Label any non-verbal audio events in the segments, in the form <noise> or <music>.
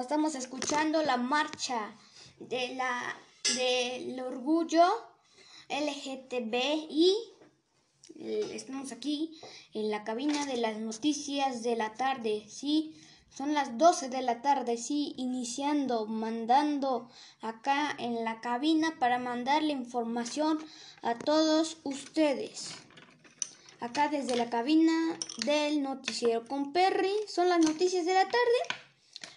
estamos escuchando la marcha de la del orgullo LGTBI. Eh, Estamos aquí en la cabina de las noticias de la tarde, sí. Son las 12 de la tarde, sí, iniciando, mandando acá en la cabina para mandarle información a todos ustedes. Acá desde la cabina del noticiero con Perry, son las noticias de la tarde.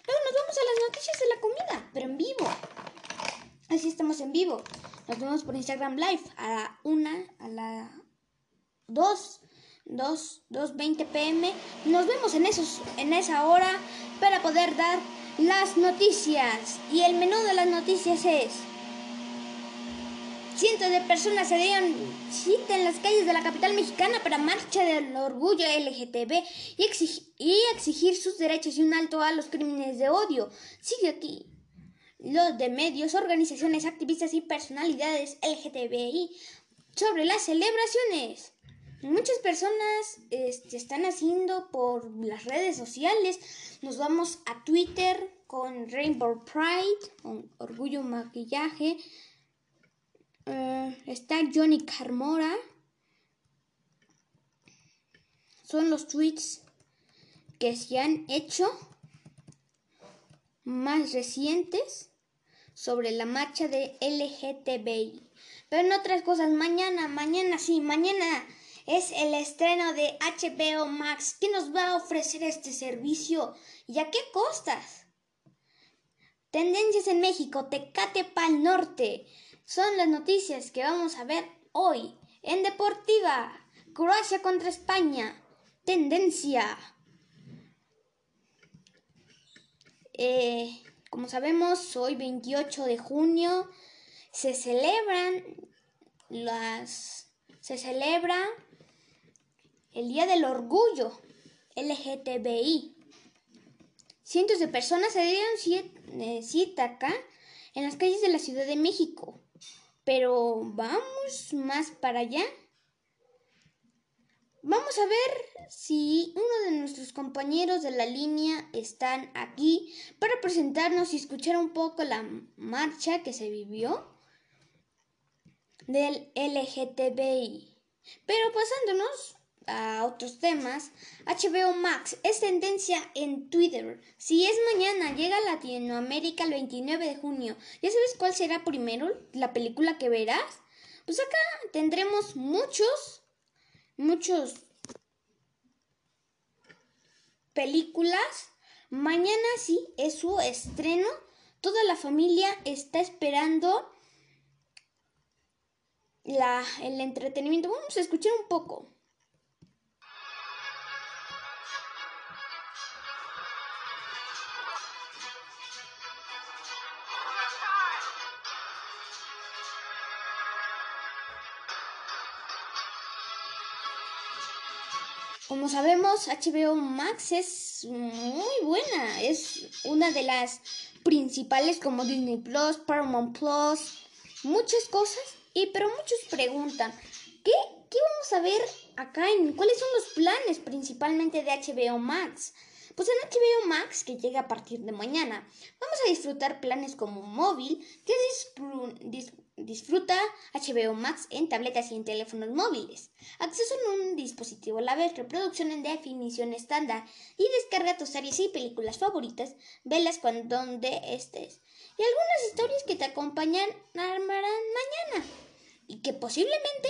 Luego nos vamos a las noticias de la comida, pero en vivo. Así estamos en vivo. Nos vemos por Instagram Live a la 1, a la 2, 2, 2.20 pm. Nos vemos en, esos, en esa hora para poder dar las noticias. Y el menú de las noticias es... Cientos de personas se dieron cita en las calles de la capital mexicana para marcha del orgullo LGTB y, exig y exigir sus derechos y un alto a los crímenes de odio. Sigue aquí los de medios, organizaciones, activistas y personalidades LGTBI sobre las celebraciones. Muchas personas este, están haciendo por las redes sociales. Nos vamos a Twitter con Rainbow Pride, con Orgullo Maquillaje. Uh, está Johnny Carmora. Son los tweets que se han hecho más recientes sobre la marcha de LGTBI. Pero en otras cosas, mañana, mañana sí, mañana es el estreno de HBO Max. que nos va a ofrecer este servicio? ¿Y a qué costas? Tendencias en México, Tecate Pal Norte. Son las noticias que vamos a ver hoy. En Deportiva, Croacia contra España. Tendencia. Eh, como sabemos, hoy 28 de junio se celebran las se celebra el Día del Orgullo LGTBI. Cientos de personas se dieron cita acá en las calles de la Ciudad de México. Pero vamos más para allá. Vamos a ver si uno de nuestros compañeros de la línea están aquí para presentarnos y escuchar un poco la marcha que se vivió del LGTBI. Pero pasándonos a otros temas, HBO Max es tendencia en Twitter. Si es mañana, llega a Latinoamérica el 29 de junio. ¿Ya sabes cuál será primero la película que verás? Pues acá tendremos muchos muchos películas. Mañana sí es su estreno. Toda la familia está esperando la, el entretenimiento. Vamos a escuchar un poco. Como sabemos, HBO Max es muy buena. Es una de las principales como Disney Plus, Paramount Plus, muchas cosas. Y pero muchos preguntan, ¿qué, qué vamos a ver acá? En, ¿Cuáles son los planes principalmente de HBO Max? Pues en HBO Max, que llega a partir de mañana, vamos a disfrutar planes como móvil, que disfruta HBO Max en tabletas y en teléfonos móviles, acceso en un dispositivo a la vez, reproducción en definición estándar y descarga tus series y películas favoritas, velas cuando donde estés y algunas historias que te acompañan armarán mañana y que posiblemente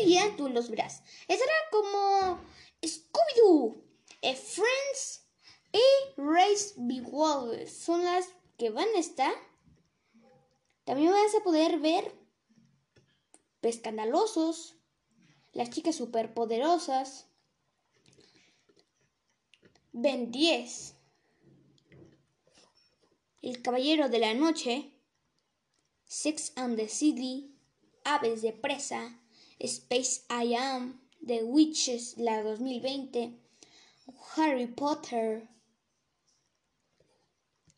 un día tú los verás. Estará como Scooby-Doo, Friends y Race Bewolves son las que van a estar. También vas a poder ver Escandalosos, Las chicas superpoderosas, Ben 10, El caballero de la noche, Sex and the City, Aves de presa, Space I Am, The Witches, la 2020, Harry Potter,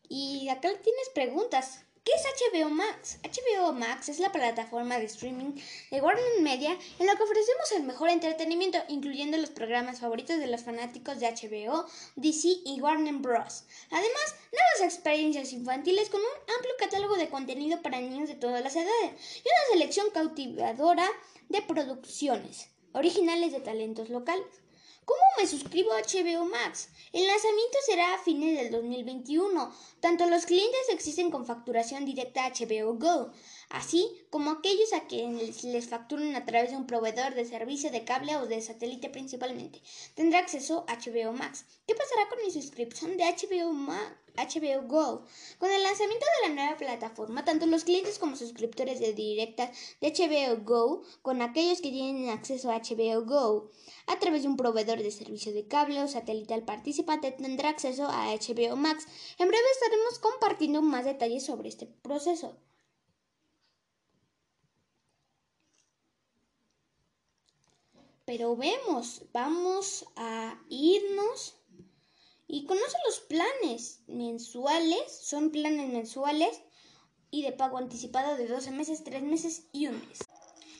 y acá tienes preguntas. ¿Qué ¿Qué es HBO Max? HBO Max es la plataforma de streaming de Warner Media en la que ofrecemos el mejor entretenimiento, incluyendo los programas favoritos de los fanáticos de HBO, DC y Warner Bros. Además, nuevas experiencias infantiles con un amplio catálogo de contenido para niños de todas las edades y una selección cautivadora de producciones originales de talentos locales. ¿Cómo me suscribo a HBO Max? El lanzamiento será a fines del 2021. Tanto los clientes existen con facturación directa a HBO Go, así como aquellos a quienes les facturen a través de un proveedor de servicio de cable o de satélite principalmente. Tendrá acceso a HBO Max. ¿Qué pasará con mi suscripción de HBO Max? HBO Go. Con el lanzamiento de la nueva plataforma, tanto los clientes como suscriptores de directas de HBO Go, con aquellos que tienen acceso a HBO Go a través de un proveedor de servicio de cable o satelital participante, tendrá acceso a HBO Max. En breve estaremos compartiendo más detalles sobre este proceso. Pero vemos, vamos a irnos y conoce los planes mensuales, son planes mensuales y de pago anticipado de 12 meses, 3 meses y un mes.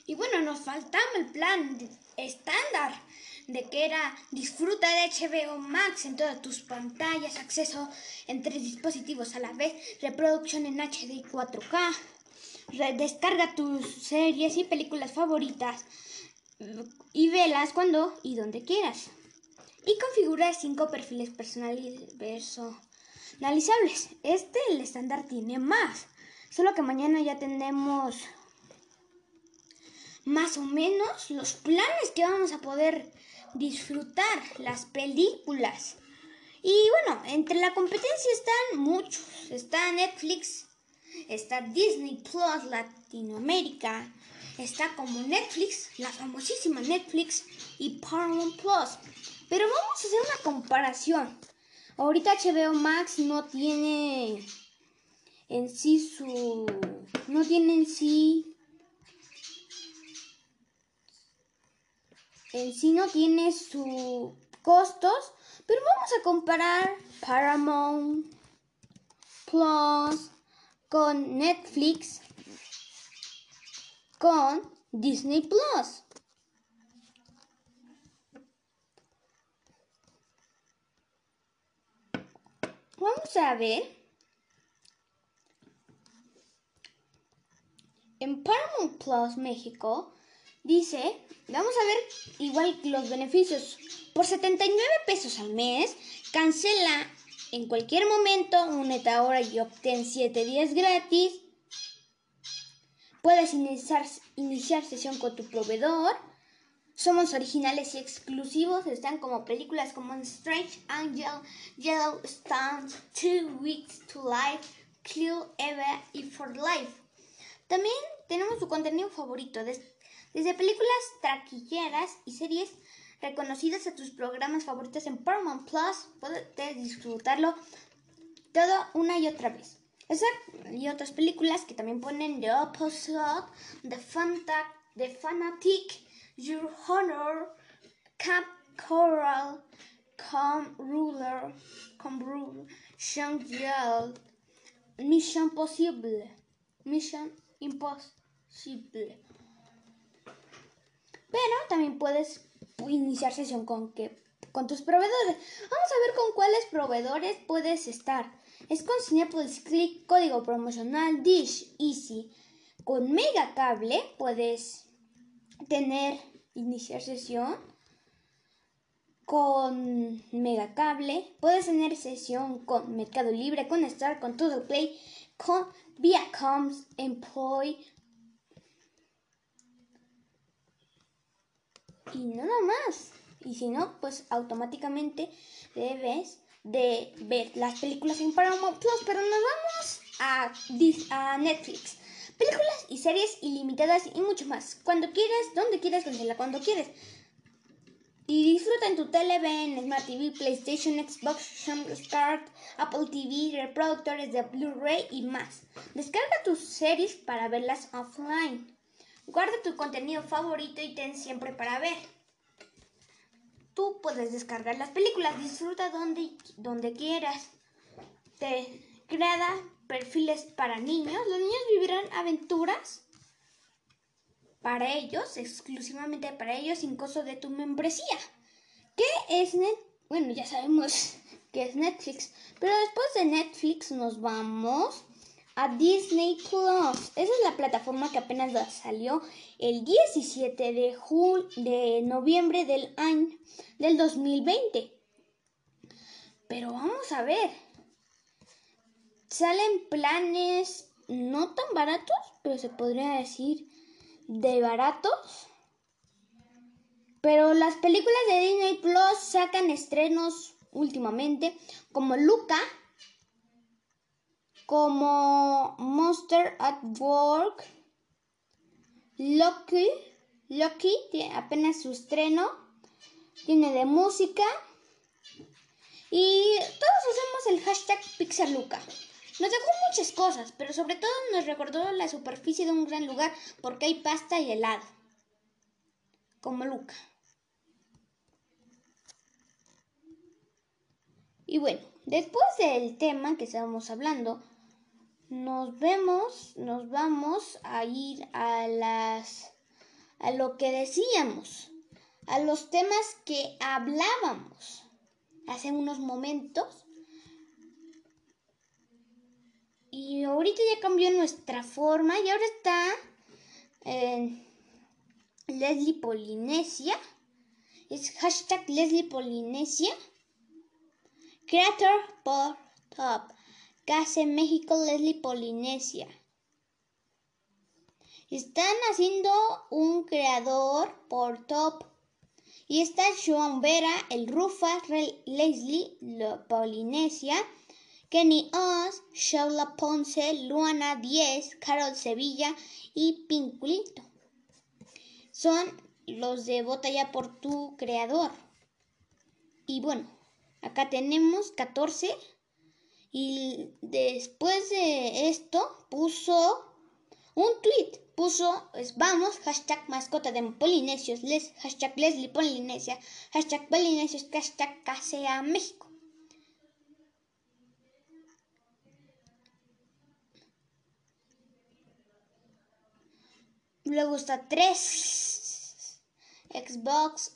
Y bueno, nos faltaba el plan estándar de que era disfruta de HBO Max en todas tus pantallas, acceso en tres dispositivos a la vez, reproducción en HD y 4K, descarga tus series y películas favoritas y velas cuando y donde quieras y configura cinco perfiles personalizables. Este, el estándar, tiene más. Solo que mañana ya tenemos más o menos los planes que vamos a poder disfrutar, las películas. Y bueno, entre la competencia están muchos. Está Netflix, está Disney Plus Latinoamérica, está como Netflix, la famosísima Netflix y Paramount Plus. Pero vamos a hacer una comparación. Ahorita HBO Max no tiene en sí su... No tiene en sí... En sí no tiene sus costos. Pero vamos a comparar Paramount Plus con Netflix con Disney Plus. Vamos a ver. En Paramount Plus México dice, vamos a ver igual los beneficios. Por 79 pesos al mes, cancela en cualquier momento, únete ahora y obtén 7 días gratis. Puedes iniciar, iniciar sesión con tu proveedor. Somos originales y exclusivos. Están como películas como Strange Angel, Yellowstone, Two Weeks to Life, Kill Eva y For Life. También tenemos su contenido favorito, desde películas taquilleras y series reconocidas a tus programas favoritos en Paramount Plus. Puedes disfrutarlo todo una y otra vez. Esa y otras películas que también ponen The Opposite, The, Fanta The Fanatic, Your Honor, Cap Coral, Com Ruler, Com Ruler, Shang Mission Possible, Mission Impossible. Pero también puedes iniciar sesión con, que, con tus proveedores. Vamos a ver con cuáles proveedores puedes estar. Es con Cinepolis Click, código promocional Dish Easy. Con Mega Cable puedes tener iniciar sesión con Megacable, puedes tener sesión con Mercado Libre, con Star, con Todo Play, con Viacoms, Employ y nada más. Y si no, pues automáticamente debes de ver las películas en Paramount Plus, pero nos vamos a, a Netflix. Películas y series ilimitadas y mucho más. Cuando quieras, donde quieras, cuando quieres. Y disfruta en tu tele, en Smart TV, PlayStation, Xbox, Start, Apple TV, reproductores de Blu-ray y más. Descarga tus series para verlas offline. Guarda tu contenido favorito y ten siempre para ver. Tú puedes descargar las películas, disfruta donde, donde quieras. Te agrada perfiles para niños. Los niños vivirán aventuras para ellos, exclusivamente para ellos, sin costo de tu membresía. ¿Qué es Net? Bueno, ya sabemos <laughs> que es Netflix, pero después de Netflix nos vamos a Disney Plus. Esa es la plataforma que apenas salió el 17 de, de noviembre del año del 2020. Pero vamos a ver. Salen planes no tan baratos, pero se podría decir de baratos. Pero las películas de Disney Plus sacan estrenos últimamente como Luca, como Monster at Work, Loki, Loki tiene apenas su estreno, tiene de música y todos usamos el hashtag PixarLuca. Nos dejó muchas cosas, pero sobre todo nos recordó la superficie de un gran lugar porque hay pasta y helado. Como Luca. Y bueno, después del tema que estábamos hablando, nos vemos, nos vamos a ir a las a lo que decíamos, a los temas que hablábamos hace unos momentos. Y ahorita ya cambió nuestra forma y ahora está Leslie Polinesia. Es hashtag Leslie Polinesia. Creator por Top. Case México Leslie Polinesia. Están haciendo un creador por top. Y está Joan Vera, el Rufas, Leslie Polinesia, Kenny Oz, Shaula Ponce, Luana 10, Carol Sevilla y Pinculito. Son los de Vota ya por tu creador. Y bueno, acá tenemos 14 y después de esto puso un tweet. Puso, pues, vamos, hashtag mascota de Polinesios, les, hashtag Leslie Polinesia, hashtag Polinesios, hashtag Casea México. Luego está 3 Xbox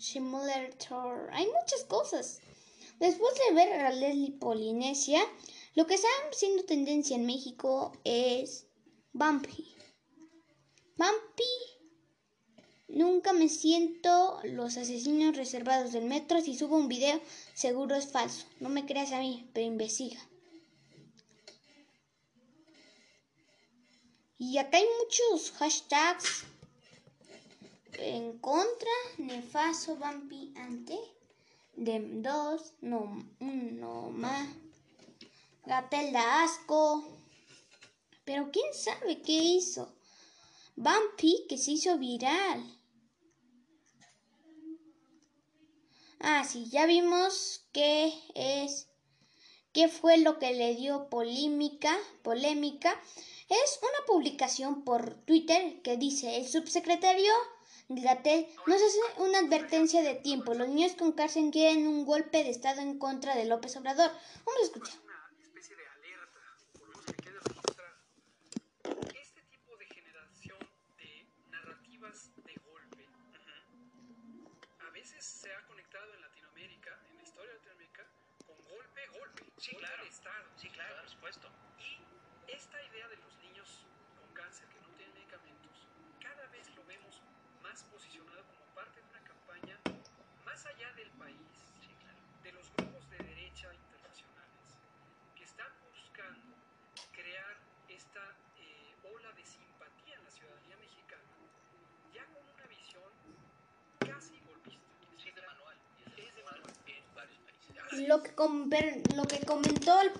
Simulator. Hay muchas cosas. Después de ver a Leslie Polinesia, lo que está siendo tendencia en México es Bumpy. Bumpy. Nunca me siento los asesinos reservados del metro. Si subo un video, seguro es falso. No me creas a mí, pero investiga. Y acá hay muchos hashtags en contra, nefaso, Bumpy, ante de dos, no, uno más. Gatel da asco. Pero quién sabe qué hizo. Bumpy que se hizo viral. Ah, sí, ya vimos qué es, qué fue lo que le dio polémica, polémica. Es una publicación por Twitter que dice el subsecretario Gatel nos hace una advertencia de tiempo. Los niños con cárcel quieren un golpe de Estado en contra de López Obrador. Vamos a escuchar. Una especie de alerta, por lo menos que quede registrado. Este tipo de generación de narrativas de golpe a veces se ha conectado en Latinoamérica, en la historia de Latinoamérica, con golpe, golpe. Sí, claro. Estado. Sí, claro, por supuesto. Y esta idea de los niños con cáncer que no tienen medicamentos, cada vez lo vemos más posicionado como parte de una campaña más allá del país, Sí, claro. de los grupos de derecha internacionales, que están buscando crear esta eh, ola de simpatía en la ciudadanía mexicana, ya con una visión casi golpista. Sí, es de manual. Es de manual. En varios países. Lo que, lo que comentó el,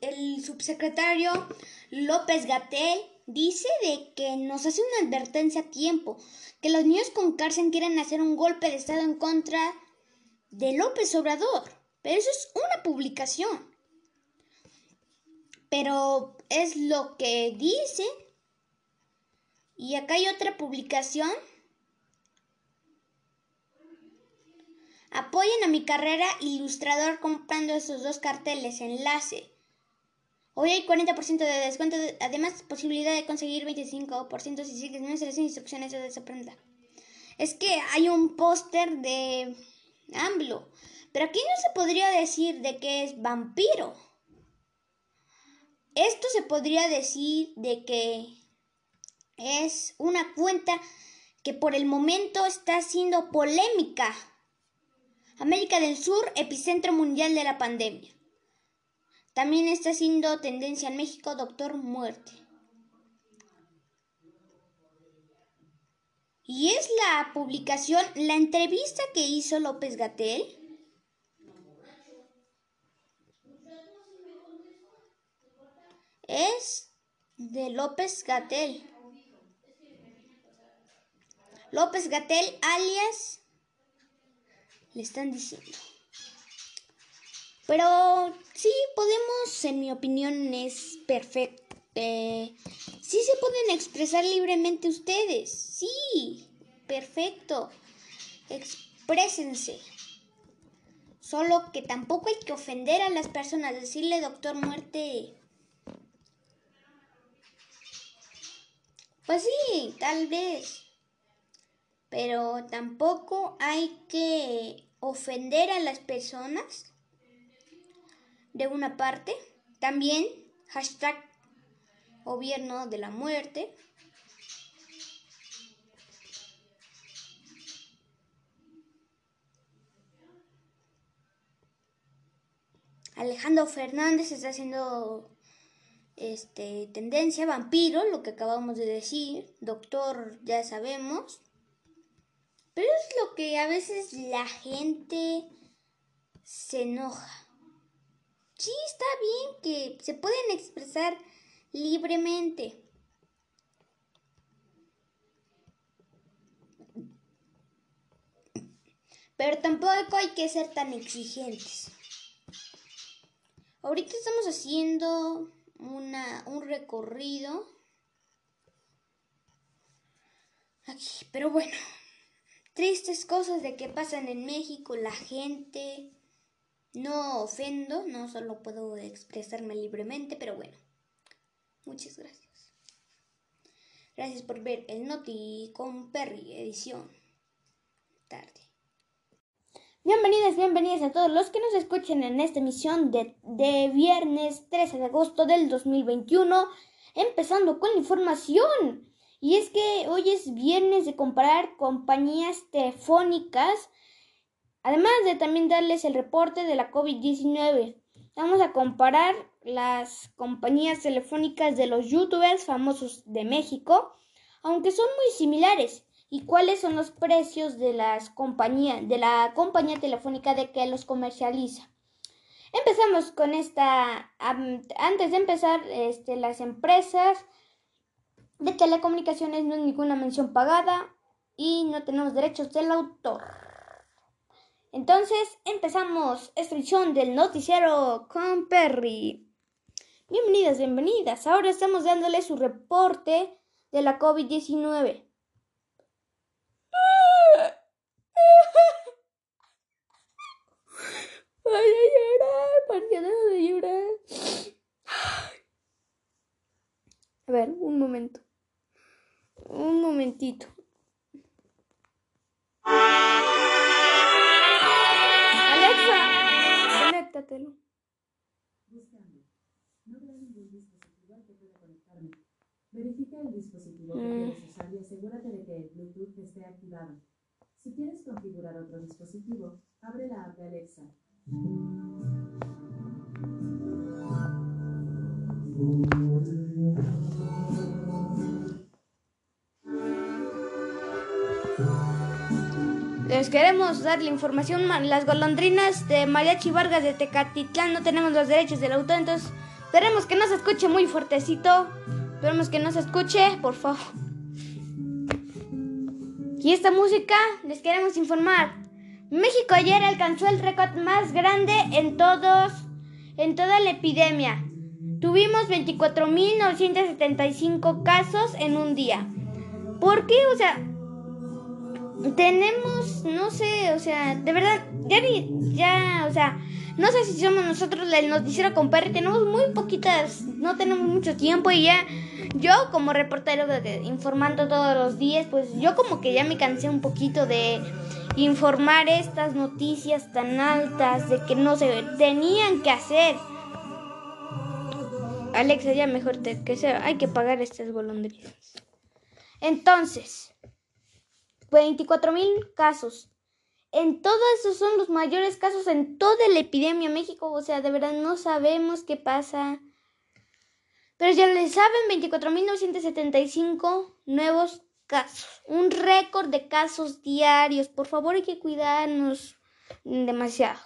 el subsecretario López Gatel dice de que nos hace una advertencia a tiempo, que los niños con cárcel quieren hacer un golpe de Estado en contra de López Obrador. Pero eso es una publicación. Pero es lo que dice. Y acá hay otra publicación Apoyen a mi carrera ilustrador comprando esos dos carteles. Enlace. Hoy hay 40% de descuento, además posibilidad de conseguir 25% si sigues nuestras instrucciones de desaprenda. Es que hay un póster de AMBLO, pero aquí no se podría decir de que es vampiro. Esto se podría decir de que es una cuenta que por el momento está siendo polémica. América del Sur, epicentro mundial de la pandemia. También está siendo tendencia en México, Doctor Muerte. Y es la publicación, la entrevista que hizo López Gatel. Es de López Gatel. López Gatel, alias, le están diciendo. Pero sí podemos, en mi opinión, es perfecto. Eh, sí se pueden expresar libremente ustedes. Sí, perfecto. Exprésense. Solo que tampoco hay que ofender a las personas. Decirle doctor muerte. Pues sí, tal vez. Pero tampoco hay que ofender a las personas de una parte. También hashtag gobierno de la muerte. Alejandro Fernández está haciendo este tendencia vampiro, lo que acabamos de decir, doctor ya sabemos. Pero es lo que a veces la gente se enoja sí está bien que se pueden expresar libremente. Pero tampoco hay que ser tan exigentes. Ahorita estamos haciendo una, un recorrido aquí. Pero bueno, tristes cosas de que pasan en México, la gente no ofendo, no solo puedo expresarme libremente, pero bueno. Muchas gracias. Gracias por ver el Noti con Perry, edición tarde. Bienvenidas, bienvenidas a todos los que nos escuchen en esta emisión de, de viernes 13 de agosto del 2021, empezando con la información. Y es que hoy es viernes de comparar compañías telefónicas Además de también darles el reporte de la COVID-19, vamos a comparar las compañías telefónicas de los youtubers famosos de México, aunque son muy similares, y cuáles son los precios de las compañías, de la compañía telefónica de que los comercializa. Empezamos con esta, antes de empezar, este, las empresas de telecomunicaciones no hay ninguna mención pagada y no tenemos derechos del autor. Entonces empezamos esta edición del noticiero con Perry. Bienvenidas, bienvenidas. Ahora estamos dándole su reporte de la COVID-19. Voy a llorar, ¿por qué no de llorar? A ver, un momento. Un momentito. Conéctatelo. Buscando. No ningún dispositivo al que pueda conectarme. Verifica el dispositivo que quieres usar y asegúrate de que el Bluetooth esté activado. Si quieres configurar otro dispositivo, abre la app de Alexa. Les queremos dar la información. Las golondrinas de Mariachi Vargas de Tecatitlán no tenemos los derechos del autor, entonces esperemos que no se escuche muy fuertecito. Esperemos que no se escuche, por favor. Y esta música les queremos informar. México ayer alcanzó el récord más grande en todos en toda la epidemia. Tuvimos 24.975 casos en un día. ¿Por qué? O sea, tenemos, no sé, o sea, de verdad, ya, ya, o sea, No sé si somos nosotros el noticiero con Perry, tenemos muy poquitas, no tenemos mucho tiempo y ya yo como reportero informando todos los días, pues yo como que ya me cansé un poquito de informar estas noticias tan altas de que no se tenían que hacer. Alexa, ya mejor que sea, hay que pagar estas golondrinas. Entonces, 24 mil casos. En todos esos son los mayores casos en toda la epidemia en México. O sea, de verdad no sabemos qué pasa. Pero ya le saben, 24.975 nuevos casos. Un récord de casos diarios. Por favor, hay que cuidarnos demasiado.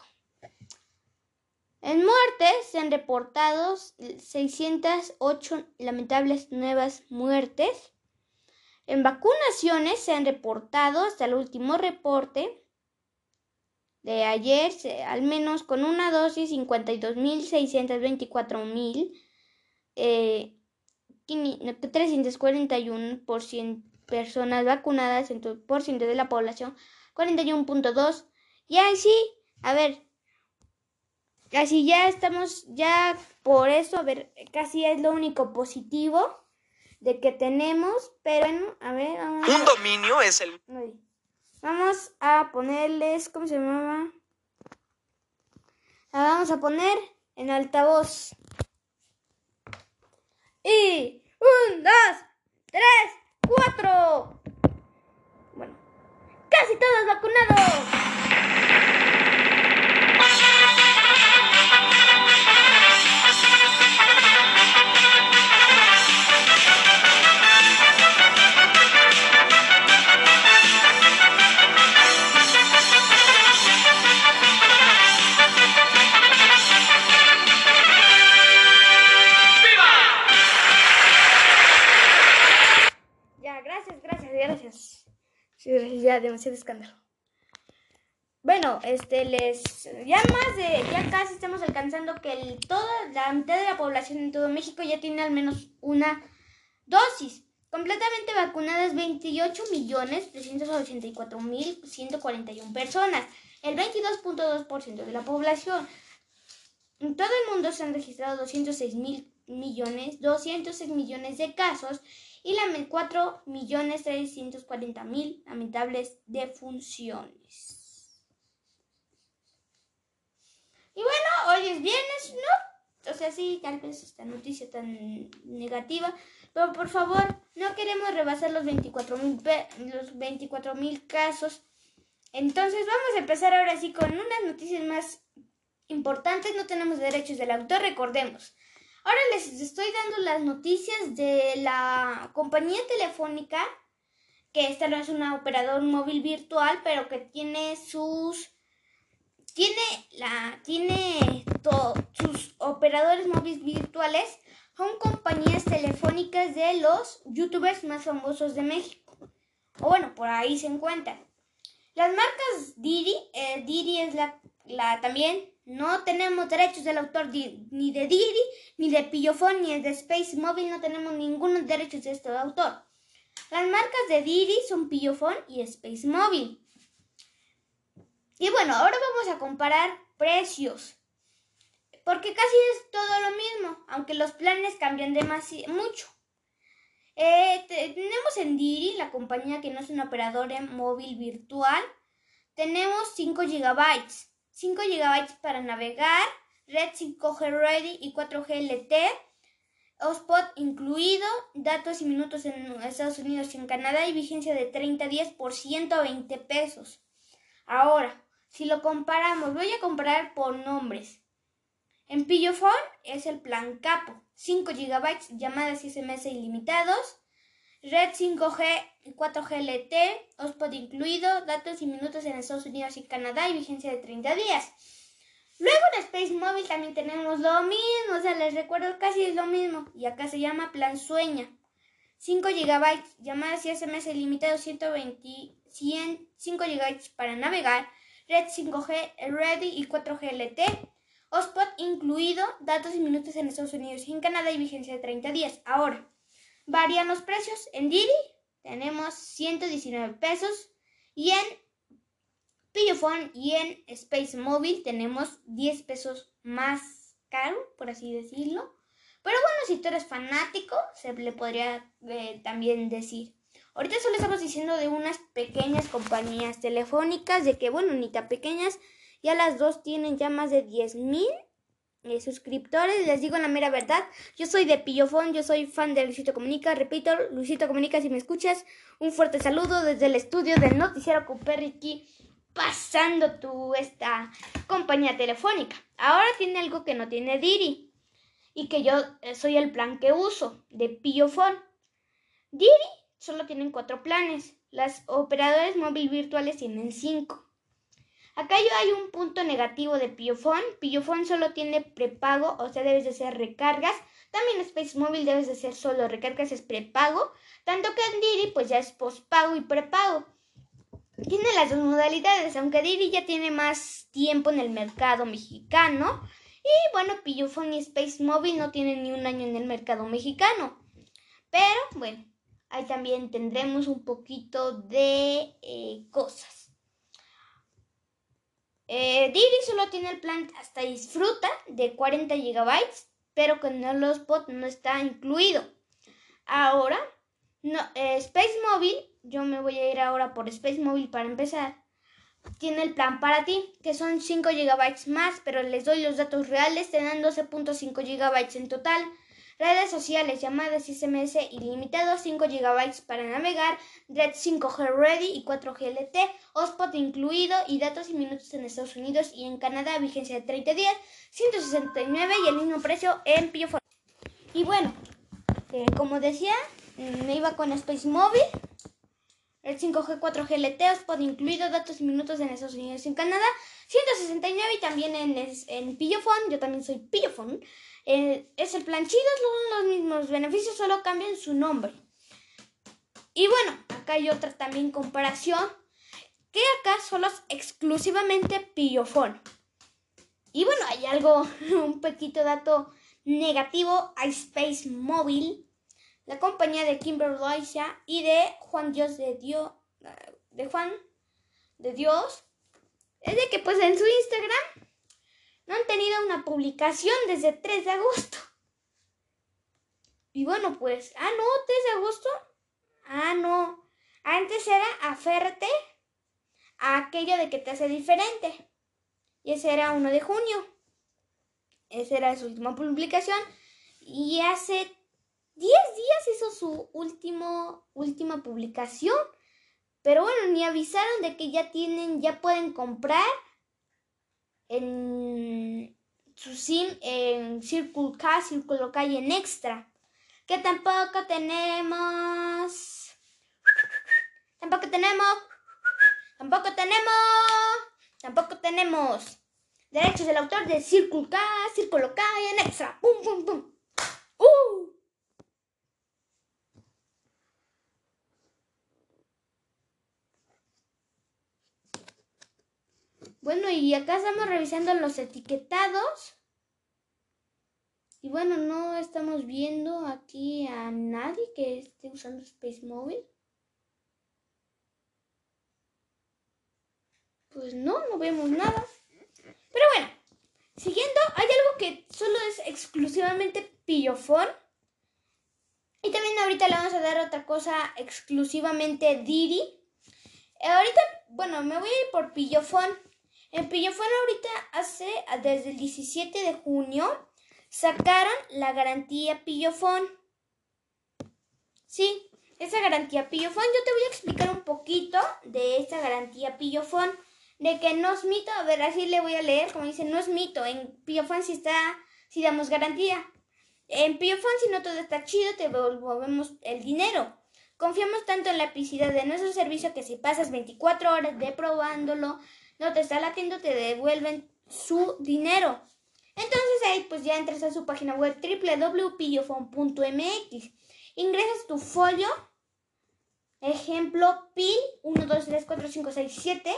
En muertes se han reportado 608 lamentables nuevas muertes. En vacunaciones se han reportado hasta el último reporte de ayer, al menos con una dosis, 52.624.000, eh, quini- no, 341 por cien personas vacunadas en por ciento de la población, 41.2. Y así, a ver, así ya estamos, ya por eso, a ver, casi es lo único positivo de que tenemos, pero bueno, a ver, vamos a- Un dominio es el. Vamos a ponerles, ¿cómo se llamaba? La vamos a poner en altavoz. Y un, dos, tres, cuatro. Bueno, casi todos vacunados. Demasiado escándalo. Bueno, este, les, ya más de, ya casi estamos alcanzando que el, toda la mitad de la población en todo México ya tiene al menos una dosis. Completamente vacunadas 28 millones 384 mil 141 personas, el 22.2% de la población. En todo el mundo se han registrado 206 mil millones, 206 millones de casos y la 4 millones 340 mil lamentables defunciones. Y bueno, hoy es viernes, ¿no? O sea, sí, tal vez esta noticia tan negativa, pero por favor, no queremos rebasar los 24 mil los 24 mil casos. Entonces vamos a empezar ahora sí con unas noticias más importantes. No tenemos derechos del autor, recordemos. Ahora les estoy dando las noticias de la compañía telefónica, que esta no es un operador móvil virtual, pero que tiene sus tiene la tiene to- sus operadores móviles virtuales son compañías telefónicas de los youtubers más famosos de México. O bueno, por ahí se encuentran. Las marcas Didi, eh, Didi es la, la también no tenemos derechos del autor ni de Didi, ni de Pillofón, ni de Space Mobile, no tenemos ninguno derechos de este autor. Las marcas de Didi son Pillofón y Space Mobile. Y bueno, ahora vamos a comparar precios. Porque casi es todo lo mismo, aunque los planes cambian demasiado mucho. Eh, te- tenemos en Didi, la compañía que no es un operador en móvil virtual, tenemos 5 GB. 5 GB para navegar, red 5G Ready y 4G LTE, hotspot incluido, datos y minutos en Estados Unidos y en Canadá y vigencia de 30 días por 120 pesos. Ahora, si lo comparamos, voy a comparar por nombres. En Pillofón es el plan Capo, 5 GB, llamadas y SMS ilimitados, red 5G y 4G LTE, hotspot incluido, datos y minutos en Estados Unidos y Canadá y vigencia de 30 días. Luego en Space Mobile también tenemos lo mismo, o sea, les recuerdo casi es lo mismo, y acá se llama Plan Sueña. 5 GB, llamadas y SMS ilimitados, 120, 100, 5 GB para navegar, red 5G Ready y 4G LTE, hotspot incluido, datos y minutos en Estados Unidos y en Canadá y vigencia de 30 días. Ahora, varían los precios. En Didi tenemos 119 pesos y en Pillofone y en Space Mobile tenemos 10 pesos más caro, por así decirlo. Pero bueno, si tú eres fanático, se le podría eh, también decir. Ahorita solo estamos diciendo de unas pequeñas compañías telefónicas, de que bueno, ni tan pequeñas, ya las dos tienen ya más de 10 mil eh, suscriptores. Les digo la mera verdad, yo soy de Pillofón, yo soy fan de Luisito Comunica. Repito, Luisito Comunica, si me escuchas, un fuerte saludo desde el estudio del noticiero Copernici, pasando tu esta compañía telefónica. Ahora tiene algo que no tiene Diri y que yo eh, soy el plan que uso de Pillofón. Diri solo tienen cuatro planes. Las operadores móvil virtuales tienen cinco. Acá yo hay un punto negativo de Pillofón. Pillofón solo tiene prepago, o sea, debes de hacer recargas. También Space Mobile debes de hacer solo recargas, es prepago. Tanto que en Diri pues ya es pospago y prepago. Tiene las dos modalidades, aunque Diri ya tiene más tiempo en el mercado mexicano. Y bueno, Pillofón y Space Mobile no tienen ni un año en el mercado mexicano. Pero bueno, ahí también tendremos un poquito de eh, cosas. Eh, solo tiene el plan hasta disfruta de 40 GB, pero con el hotspot no está incluido. Ahora, no, eh, Space Mobile, yo me voy a ir ahora por Space Mobile para empezar. Tiene el plan para ti, que son 5 GB más, pero les doy los datos reales, tendrán 12.5 GB en total. Redes sociales, llamadas SMS ilimitados, 5 GB para navegar, Red 5G Ready y 4G LT, hotspot incluido y datos y minutos en Estados Unidos y en Canadá, vigencia de 30 días, 169 y el mismo precio en Pillofone. Y bueno, eh, como decía, me iba con Space Mobile, el 5G 4G LT, hotspot incluido, datos y minutos en Estados Unidos y en Canadá, 169 y también en, en Pillofone, yo también soy Pillofone. Es el plan chido, son los mismos beneficios, solo cambian su nombre. Y bueno, acá hay otra también comparación, que acá solo es exclusivamente Pillofón. Y bueno, hay algo, <laughs> un poquito dato negativo a Space Mobile, la compañía de Kimberly y de Juan Dios de Dios, de Juan de Dios, es de que pues en su Instagram no han tenido una publicación desde 3 de agosto. Y bueno, pues, ah, no, 3 de agosto. Ah, no. Antes era aférrate a aquello de que te hace diferente. Y ese era 1 de junio. Esa era su última publicación. Y hace 10 días hizo su último, última publicación. Pero bueno, ni avisaron de que ya tienen, ya pueden comprar en su sim en Circle K, Círculo K y en Extra. Que tampoco tenemos. Tampoco tenemos. Tampoco tenemos. Tampoco tenemos. Derechos del autor de Circle K, Círculo K y en Extra. ¡Pum, pum, pum! ¡Uh! Bueno, y acá estamos revisando los etiquetados. Y bueno, no estamos viendo aquí a nadie que esté usando Space Mobile. Pues no, no vemos nada. Pero bueno, siguiendo, hay algo que solo es exclusivamente Pillofón. Y también ahorita le vamos a dar otra cosa exclusivamente Didi. Eh, ahorita, bueno, me voy a ir por Pillofón. En Pillofón ahorita hace, desde el 17 de junio, sacaron la garantía Pillofón. Sí, esa garantía Pillofón, yo te voy a explicar un poquito de esa garantía Pillofón. De que no es mito, a ver, así le voy a leer, como dice, no es mito, en Pillofón sí está, sí damos garantía. En Pillofón si no todo está chido, te devolvemos el dinero. Confiamos tanto en la epicidad de nuestro servicio que si pasas 24 horas de probándolo, no te está latiendo, te devuelven su dinero. Entonces ahí pues ya entras a su página web www.pillofon.mx. Ingresas tu folio, ejemplo PIL 1, 2, 3, 4, 5, 6, 7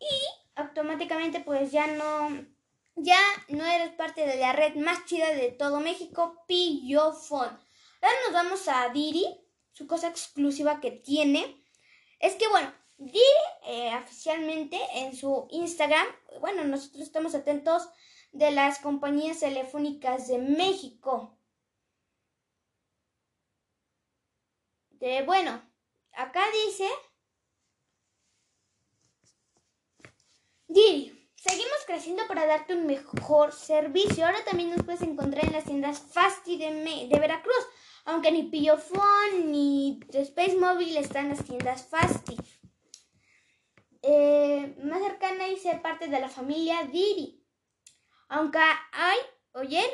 y automáticamente pues ya no, ya no eres parte de la red más chida de todo México, Pillofon. Ahora nos vamos a Diri, su cosa exclusiva que tiene. Es que bueno, Diri eh, oficialmente en su Instagram, bueno, nosotros estamos atentos de las compañías telefónicas de México. De, bueno, acá dice Diri, seguimos creciendo para darte un mejor servicio. Ahora también nos puedes encontrar en las tiendas Fasti de, de Veracruz, aunque ni Pillofón ni Space Mobile están las tiendas Fasti. Eh, más cercana y ser parte de la familia Diri. Aunque hay, ayer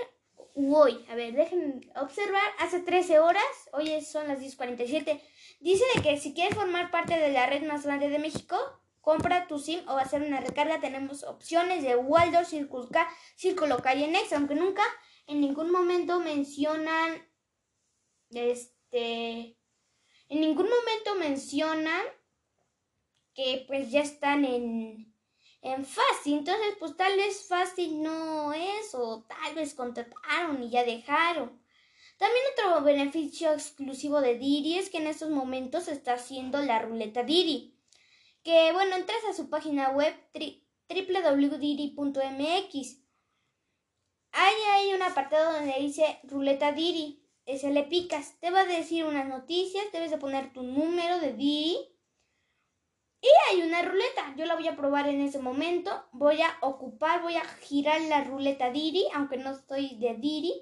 u hoy, a ver, dejen observar, hace 13 horas, hoy son las 10.47, dice de que si quieres formar parte de la red más grande de México, compra tu SIM o hacer una recarga. Tenemos opciones de Waldorf, Círculo K, Círculo y Next, aunque nunca en ningún momento mencionan, este, en ningún momento mencionan que pues ya están en, en Fasti. Entonces, pues tal vez Fasti no es, o tal vez contrataron y ya dejaron. También otro beneficio exclusivo de Diri es que en estos momentos está haciendo la ruleta Diri. Que bueno, entras a su página web www.diri.mx. Ahí hay un apartado donde dice ruleta Diri. Ese le picas. Te va a decir unas noticias, debes de poner tu número de Diri. Y hay una ruleta. Yo la voy a probar en ese momento. Voy a ocupar, voy a girar la ruleta Diri, aunque no estoy de Diri.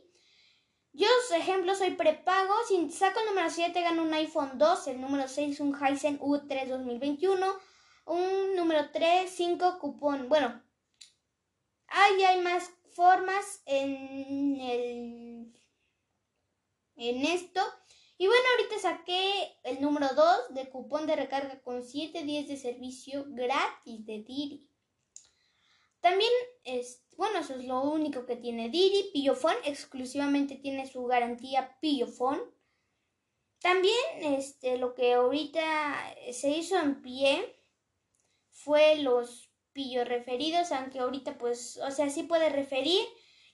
Yo, por ejemplo, soy prepago. Si saco el número 7, gano un iPhone 2. El número 6, un Hisense U3 2021. Un número 3, 5, cupón. Bueno, ahí hay más formas en el en esto. Y bueno, ahorita saqué el número 2 de cupón de recarga con 7 días de servicio gratis de Diri. También es, bueno, eso es lo único que tiene Diri. Pillofón exclusivamente tiene su garantía Pillofón. También este, lo que ahorita se hizo en pie fue los pillos referidos, aunque ahorita pues, o sea, sí puede referir.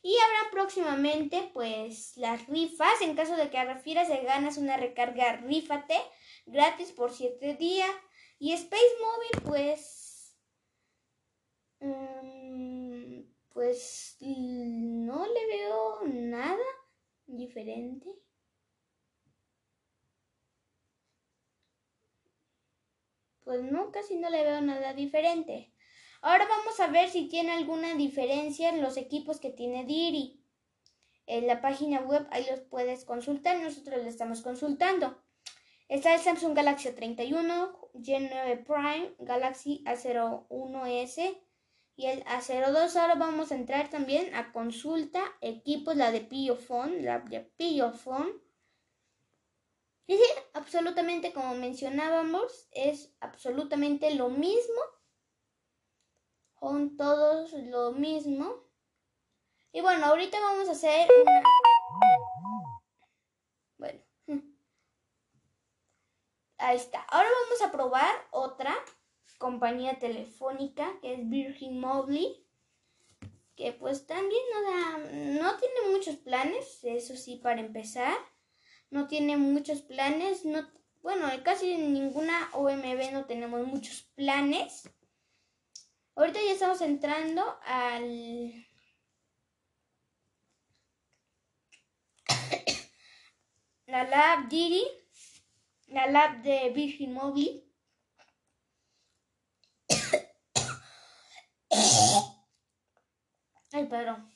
Y habrá próximamente pues las rifas. En caso de que refieras, se ganas una recarga Rífate gratis por 7 días. Y Space Mobile pues... mm, pues no le veo nada diferente. Pues no, casi no le veo nada diferente. Ahora vamos a ver si tiene alguna diferencia en los equipos que tiene Diri. En la página web ahí los puedes consultar, nosotros lo estamos consultando. Está el Samsung Galaxy 31, Gen 9 Prime, Galaxy A01S y el A02. Ahora vamos a entrar también a consulta equipos, la de Pillofone, la de Pillofone. Y sí, absolutamente como mencionábamos, es absolutamente lo mismo son todos lo mismo. Y bueno, ahorita vamos a hacer. Bueno. <laughs> Ahí está. Ahora vamos a probar otra compañía telefónica que es Virgin Mobile. Que pues también no da... No tiene muchos planes, eso sí, para empezar. No tiene muchos planes. No, bueno, casi en ninguna OMB no tenemos muchos planes. Ahorita ya estamos entrando al... <coughs> la lab Diri, la lab de Virgin Mobile. <coughs> Ay, perdón.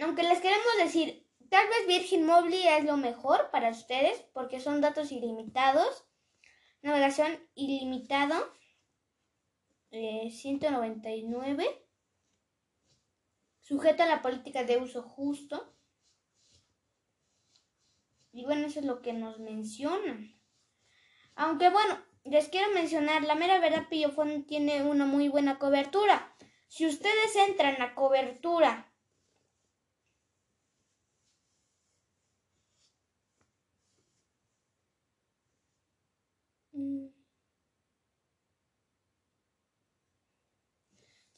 Aunque les queremos decir, tal vez Virgin Mobile es lo mejor para ustedes porque son datos ilimitados, navegación ilimitado eh, 199 sujeta a la política de uso justo. Y bueno eso es lo que nos mencionan. Aunque bueno les quiero mencionar la mera verdad Pillofón tiene una muy buena cobertura. Si ustedes entran a cobertura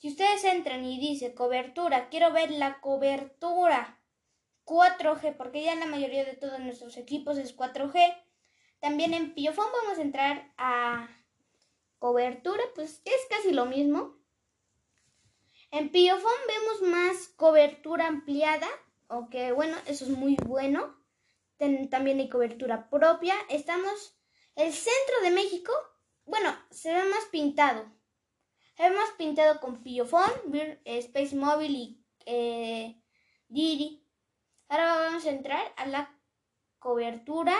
Si ustedes entran y dice cobertura, quiero ver la cobertura 4G, porque ya la mayoría de todos nuestros equipos es 4G. También en Pillofón vamos a entrar a cobertura, pues es casi lo mismo. En Pillofón vemos más cobertura ampliada, aunque bueno, eso es muy bueno. también hay cobertura propia. Estamos, el centro de México, bueno, se ve más pintado. Hemos pintado con Pillofón, Space Mobile y eh, Didi. Ahora vamos a entrar a la cobertura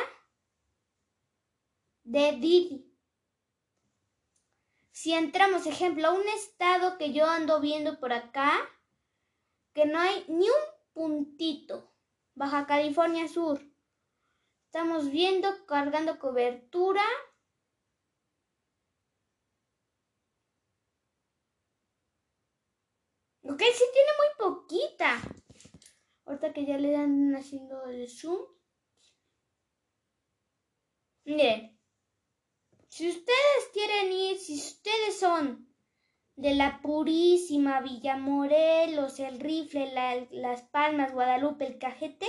de Didi. Si entramos, ejemplo, a un estado que yo ando viendo por acá, que no hay ni un puntito, Baja California Sur. Estamos viendo, cargando cobertura. Sí tiene muy poquita. Ahorita que ya le dan haciendo el zoom. Miren. Si ustedes quieren ir, si ustedes son de la purísima Villa Morelos, el rifle, las palmas, Guadalupe, el cajete,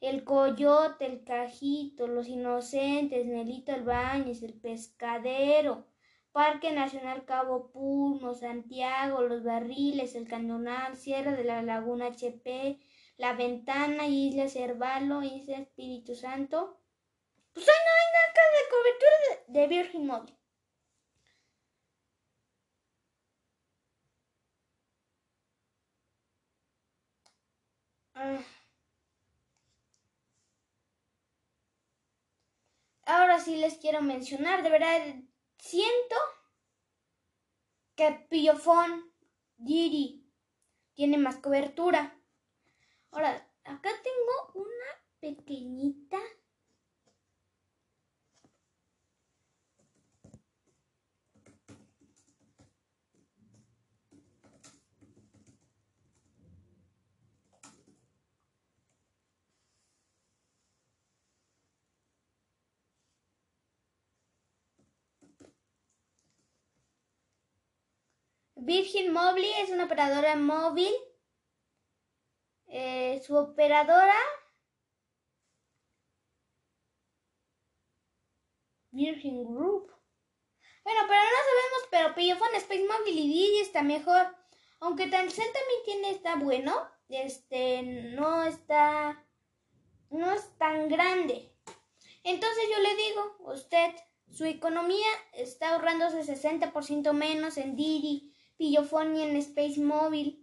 el coyote, el cajito, los inocentes, Nelito el Bañez, el pescadero, Parque Nacional Cabo Pulmo, Santiago, Los Barriles, El Candonal, Sierra de la Laguna HP, La Ventana, Isla Cervalo, Isla Espíritu Santo. Pues ahí no hay nada de cobertura de, Virgin Mobile. Ah. Ahora sí les quiero mencionar, de verdad, Siento que Pillofón Giri tiene más cobertura. Ahora, acá tengo una pequeñita Virgin Mobile es una operadora móvil. Eh, su operadora Virgin Group. Bueno, pero no sabemos, pero Pillofone, Space Mobile y Didi está mejor. Aunque Telcel también tiene, está bueno. Este, no está, no es tan grande. Entonces yo le digo, usted, su economía está ahorrándose 60% menos en Didi Pillofonia en Space Mobile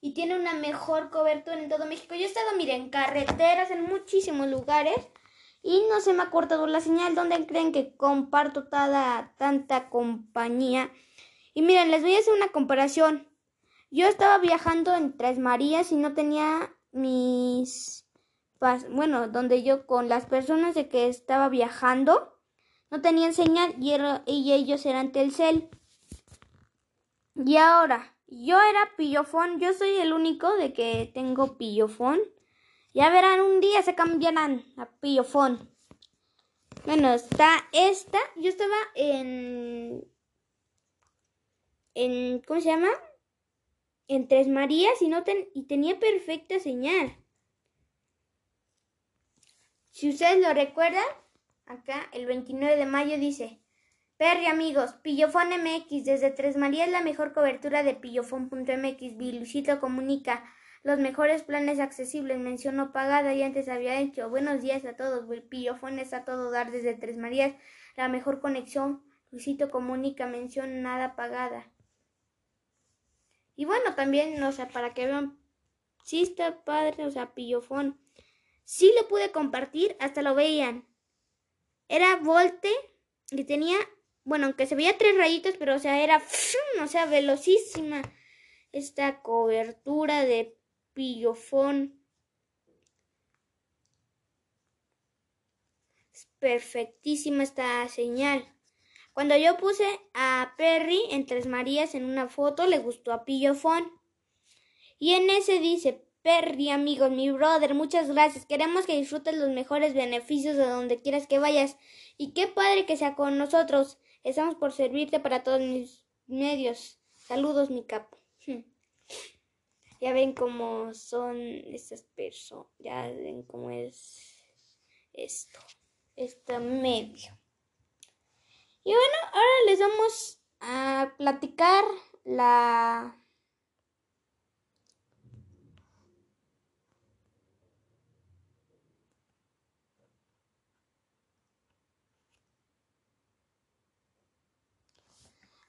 y tiene una mejor cobertura en todo México. Yo he estado, miren, en carreteras, en muchísimos lugares y no se me ha cortado la señal. ¿Dónde creen que comparto toda tanta compañía? Y miren, les voy a hacer una comparación. Yo estaba viajando en Tres Marías y no tenía mis... Bueno, donde yo con las personas de que estaba viajando no tenían señal y, y ellos eran Telcel. Y ahora, yo era pillofón, yo soy el único de que tengo pillofón. Ya verán, un día se cambiarán a pillofón. Bueno, está esta. Yo estaba en. en ¿Cómo se llama? En Tres Marías y, no y tenía perfecta señal. Si ustedes lo recuerdan, acá el 29 de mayo dice: Perry amigos, Pillofón MX, desde Tres Marías la mejor cobertura de pillofón.mx, Vilucito comunica los mejores planes accesibles, mención no pagada y antes había hecho. Buenos días a todos, Pillofón está a todo dar desde Tres Marías, la mejor conexión, Luisito comunica, mención nada pagada. Y bueno, también, o sea, para que vean, sí está padre, o sea, Pillofón. Sí lo pude compartir, hasta lo veían. Era Volte y tenía bueno, aunque se veía tres rayitos, pero o sea, era, o sea, velocísima esta cobertura de pillofón. Es perfectísima esta señal. Cuando yo puse a Perry en Tres Marías en una foto, le gustó a Pillofón. Y en ese dice, Perry, amigos, mi brother, muchas gracias. Queremos que disfrutes los mejores beneficios de donde quieras que vayas. Y qué padre que sea con nosotros. Estamos por servirte para todos mis medios. Saludos, mi capo. Ya ven cómo son estas personas. Ya ven cómo es esto. este medio. Y bueno, ahora les vamos a platicar la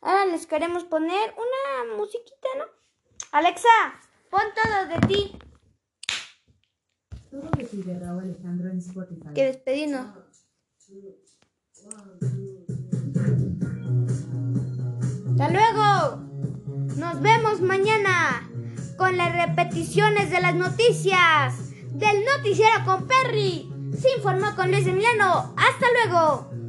Ahora les queremos poner una musiquita, ¿no? Alexa, pon todo de ti. Todo de ti de Raúl Alejandro en Spotify. Que despedirnos. Hasta luego. Nos vemos mañana con las repeticiones de las noticias del noticiero con Perry. Se informó con Luis Emiliano. Hasta luego.